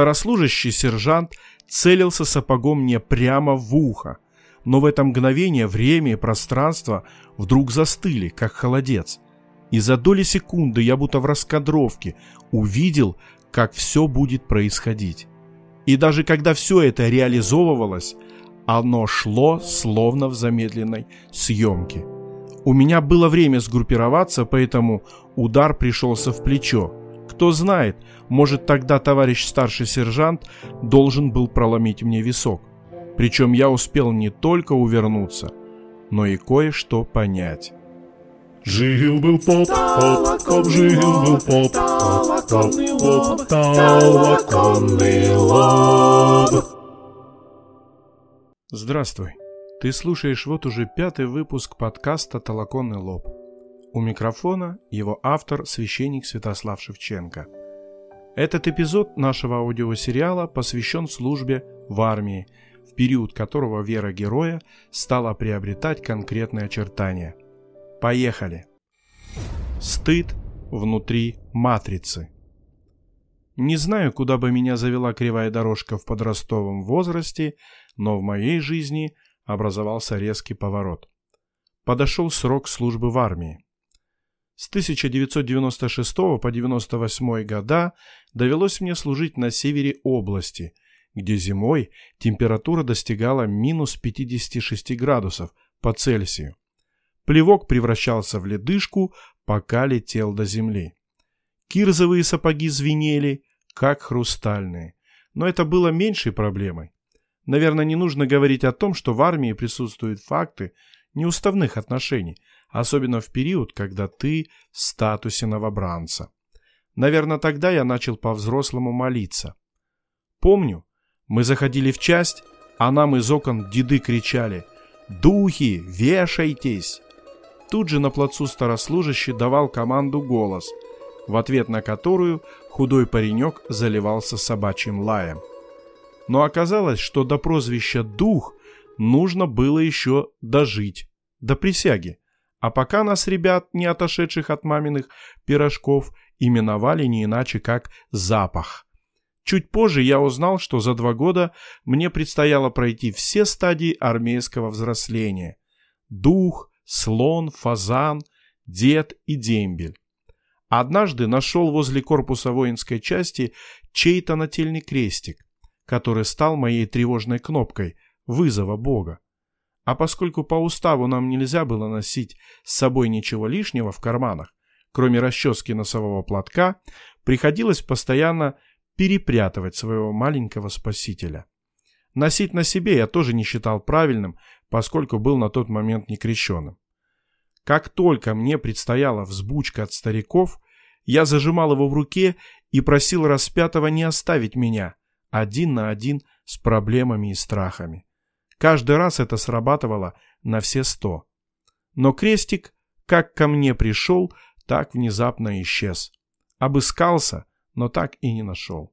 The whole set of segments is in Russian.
Старослужащий сержант целился сапогом мне прямо в ухо, но в это мгновение время и пространство вдруг застыли, как холодец. И за доли секунды я будто в раскадровке увидел, как все будет происходить. И даже когда все это реализовывалось, оно шло словно в замедленной съемке. У меня было время сгруппироваться, поэтому удар пришелся в плечо. Кто знает, может тогда товарищ старший сержант должен был проломить мне висок. Причем я успел не только увернуться, но и кое-что понять. Жил-был поп, поп, поп, жил-был поп, поп, поп, толоконный лоб. Здравствуй. Ты слушаешь вот уже пятый выпуск подкаста «Толоконный лоб». У микрофона его автор, священник Святослав Шевченко. Этот эпизод нашего аудиосериала посвящен службе в армии, в период которого вера героя стала приобретать конкретные очертания. Поехали! Стыд внутри матрицы. Не знаю, куда бы меня завела кривая дорожка в подростковом возрасте, но в моей жизни образовался резкий поворот. Подошел срок службы в армии. С 1996 по 1998 года довелось мне служить на севере области, где зимой температура достигала минус 56 градусов по Цельсию. Плевок превращался в ледышку, пока летел до земли. Кирзовые сапоги звенели, как хрустальные. Но это было меньшей проблемой. Наверное, не нужно говорить о том, что в армии присутствуют факты неуставных отношений, особенно в период, когда ты в статусе новобранца. Наверное, тогда я начал по-взрослому молиться. Помню, мы заходили в часть, а нам из окон деды кричали «Духи, вешайтесь!». Тут же на плацу старослужащий давал команду голос, в ответ на которую худой паренек заливался собачьим лаем. Но оказалось, что до прозвища «дух» нужно было еще дожить, до присяги. А пока нас, ребят, не отошедших от маминых пирожков, именовали не иначе как «запах». Чуть позже я узнал, что за два года мне предстояло пройти все стадии армейского взросления. Дух, слон, фазан, дед и дембель. Однажды нашел возле корпуса воинской части чей-то нательный крестик который стал моей тревожной кнопкой вызова Бога. А поскольку по уставу нам нельзя было носить с собой ничего лишнего в карманах, кроме расчески носового платка, приходилось постоянно перепрятывать своего маленького спасителя. Носить на себе я тоже не считал правильным, поскольку был на тот момент некрещенным. Как только мне предстояла взбучка от стариков, я зажимал его в руке и просил распятого не оставить меня, один на один с проблемами и страхами. Каждый раз это срабатывало на все сто. Но крестик как ко мне пришел, так внезапно исчез. Обыскался, но так и не нашел.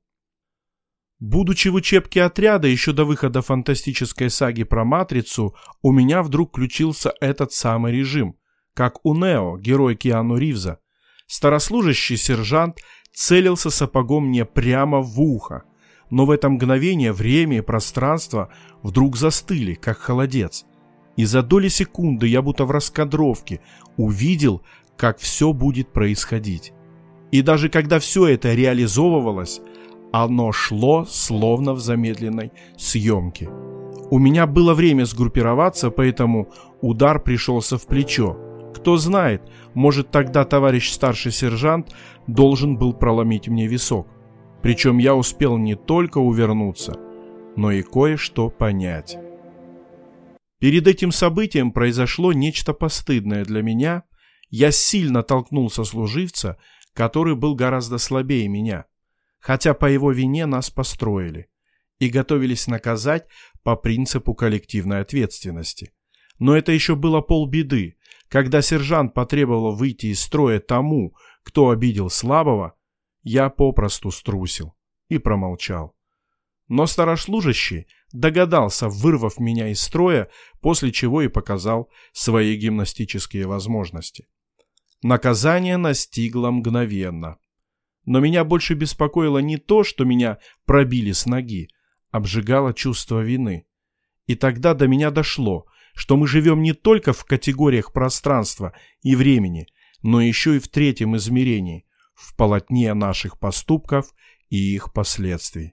Будучи в учебке отряда еще до выхода фантастической саги про Матрицу, у меня вдруг включился этот самый режим, как у Нео, герой Киану Ривза. Старослужащий сержант целился сапогом мне прямо в ухо, но в это мгновение время и пространство вдруг застыли, как холодец. И за доли секунды я будто в раскадровке увидел, как все будет происходить. И даже когда все это реализовывалось, оно шло словно в замедленной съемке. У меня было время сгруппироваться, поэтому удар пришелся в плечо. Кто знает, может тогда товарищ старший сержант должен был проломить мне висок. Причем я успел не только увернуться, но и кое-что понять. Перед этим событием произошло нечто постыдное для меня. Я сильно толкнул сослуживца, который был гораздо слабее меня, хотя по его вине нас построили и готовились наказать по принципу коллективной ответственности. Но это еще было полбеды. Когда сержант потребовал выйти из строя тому, кто обидел слабого, я попросту струсил и промолчал. Но старослужащий догадался, вырвав меня из строя, после чего и показал свои гимнастические возможности. Наказание настигло мгновенно. Но меня больше беспокоило не то, что меня пробили с ноги, обжигало чувство вины. И тогда до меня дошло, что мы живем не только в категориях пространства и времени, но еще и в третьем измерении, в полотне наших поступков и их последствий.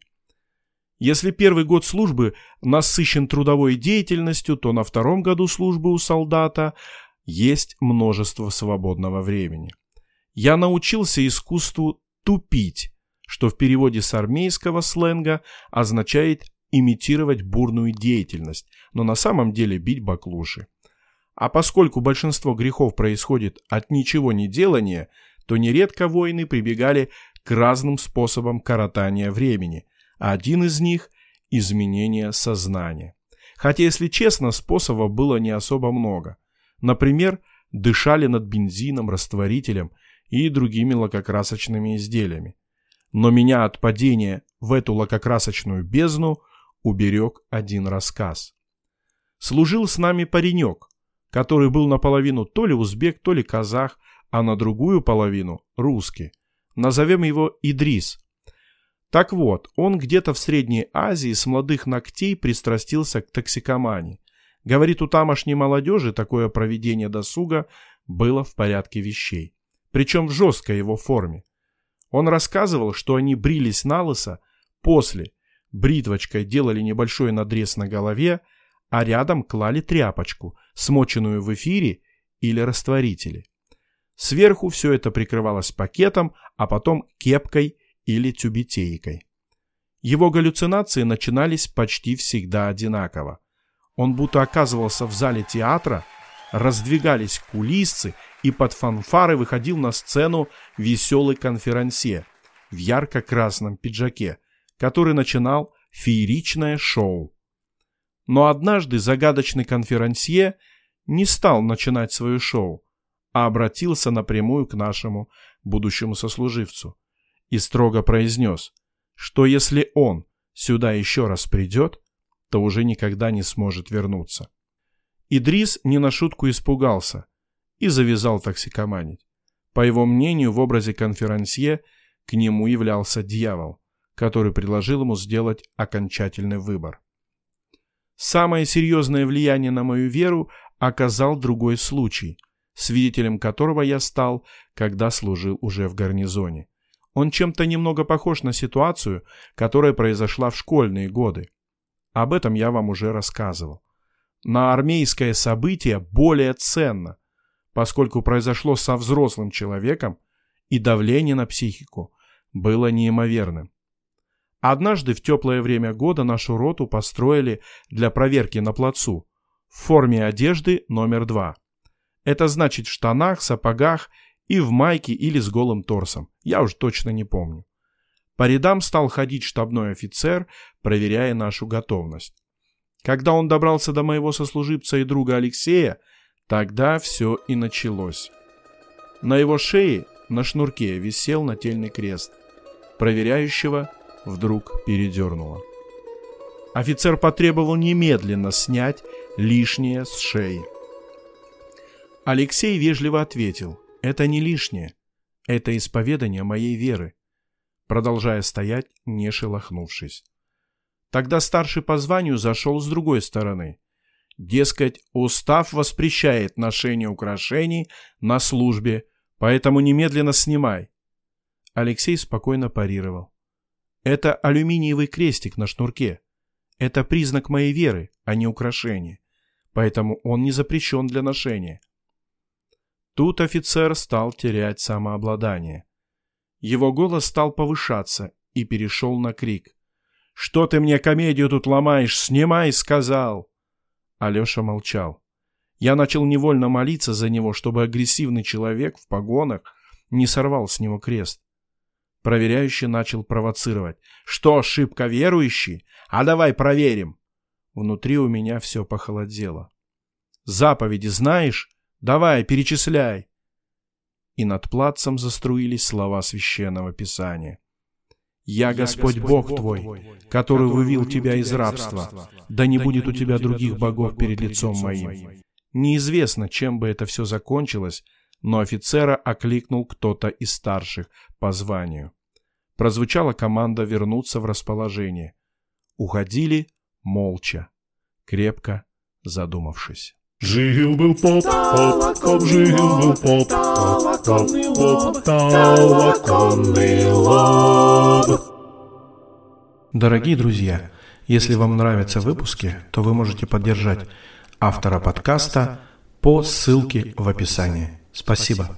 Если первый год службы насыщен трудовой деятельностью, то на втором году службы у солдата есть множество свободного времени. Я научился искусству тупить, что в переводе с армейского сленга означает имитировать бурную деятельность, но на самом деле бить баклуши. А поскольку большинство грехов происходит от ничего не делания, то нередко воины прибегали к разным способам коротания времени, а один из них – изменение сознания. Хотя, если честно, способов было не особо много. Например, дышали над бензином, растворителем и другими лакокрасочными изделиями. Но меня от падения в эту лакокрасочную бездну уберег один рассказ. Служил с нами паренек, который был наполовину то ли узбек, то ли казах, а на другую половину – русский. Назовем его Идрис. Так вот, он где-то в Средней Азии с молодых ногтей пристрастился к токсикомании. Говорит, у тамошней молодежи такое проведение досуга было в порядке вещей. Причем в жесткой его форме. Он рассказывал, что они брились на лысо, после бритвочкой делали небольшой надрез на голове, а рядом клали тряпочку, смоченную в эфире или растворителе. Сверху все это прикрывалось пакетом, а потом кепкой или тюбетейкой. Его галлюцинации начинались почти всегда одинаково. Он будто оказывался в зале театра, раздвигались кулисцы, и под фанфары выходил на сцену веселый конферансье в ярко-красном пиджаке, который начинал фееричное шоу. Но однажды загадочный конферансье не стал начинать свое шоу, а обратился напрямую к нашему будущему сослуживцу и строго произнес, что если он сюда еще раз придет, то уже никогда не сможет вернуться. Идрис не на шутку испугался и завязал токсикоманить. По его мнению, в образе конферансье к нему являлся дьявол, который предложил ему сделать окончательный выбор. Самое серьезное влияние на мою веру оказал другой случай, свидетелем которого я стал, когда служил уже в гарнизоне. Он чем-то немного похож на ситуацию, которая произошла в школьные годы. Об этом я вам уже рассказывал. На армейское событие более ценно, поскольку произошло со взрослым человеком, и давление на психику было неимоверным. Однажды в теплое время года нашу роту построили для проверки на плацу в форме одежды номер два. Это значит в штанах, сапогах и в майке или с голым торсом. Я уж точно не помню. По рядам стал ходить штабной офицер, проверяя нашу готовность. Когда он добрался до моего сослуживца и друга Алексея, тогда все и началось. На его шее на шнурке висел нательный крест. Проверяющего вдруг передернуло. Офицер потребовал немедленно снять лишнее с шеи. Алексей вежливо ответил, это не лишнее, это исповедание моей веры, продолжая стоять, не шелохнувшись. Тогда старший по званию зашел с другой стороны. Дескать, устав воспрещает ношение украшений на службе, поэтому немедленно снимай. Алексей спокойно парировал. Это алюминиевый крестик на шнурке. Это признак моей веры, а не украшение. Поэтому он не запрещен для ношения. Тут офицер стал терять самообладание. Его голос стал повышаться и перешел на крик. «Что ты мне комедию тут ломаешь? Снимай!» — сказал. Алеша молчал. Я начал невольно молиться за него, чтобы агрессивный человек в погонах не сорвал с него крест. Проверяющий начал провоцировать. «Что, ошибка верующий? А давай проверим!» Внутри у меня все похолодело. «Заповеди знаешь?» Давай, перечисляй!» И над плацем заструились слова священного писания. «Я Господь Бог твой, который вывел тебя из рабства, да не будет у тебя других богов перед лицом моим». Неизвестно, чем бы это все закончилось, но офицера окликнул кто-то из старших по званию. Прозвучала команда вернуться в расположение. Уходили молча, крепко задумавшись. Жил-был поп, поп, жил-был поп, поп, поп, толоконный лоб. Дорогие друзья, если вам нравятся выпуски, то вы можете поддержать автора подкаста по ссылке в описании. Спасибо.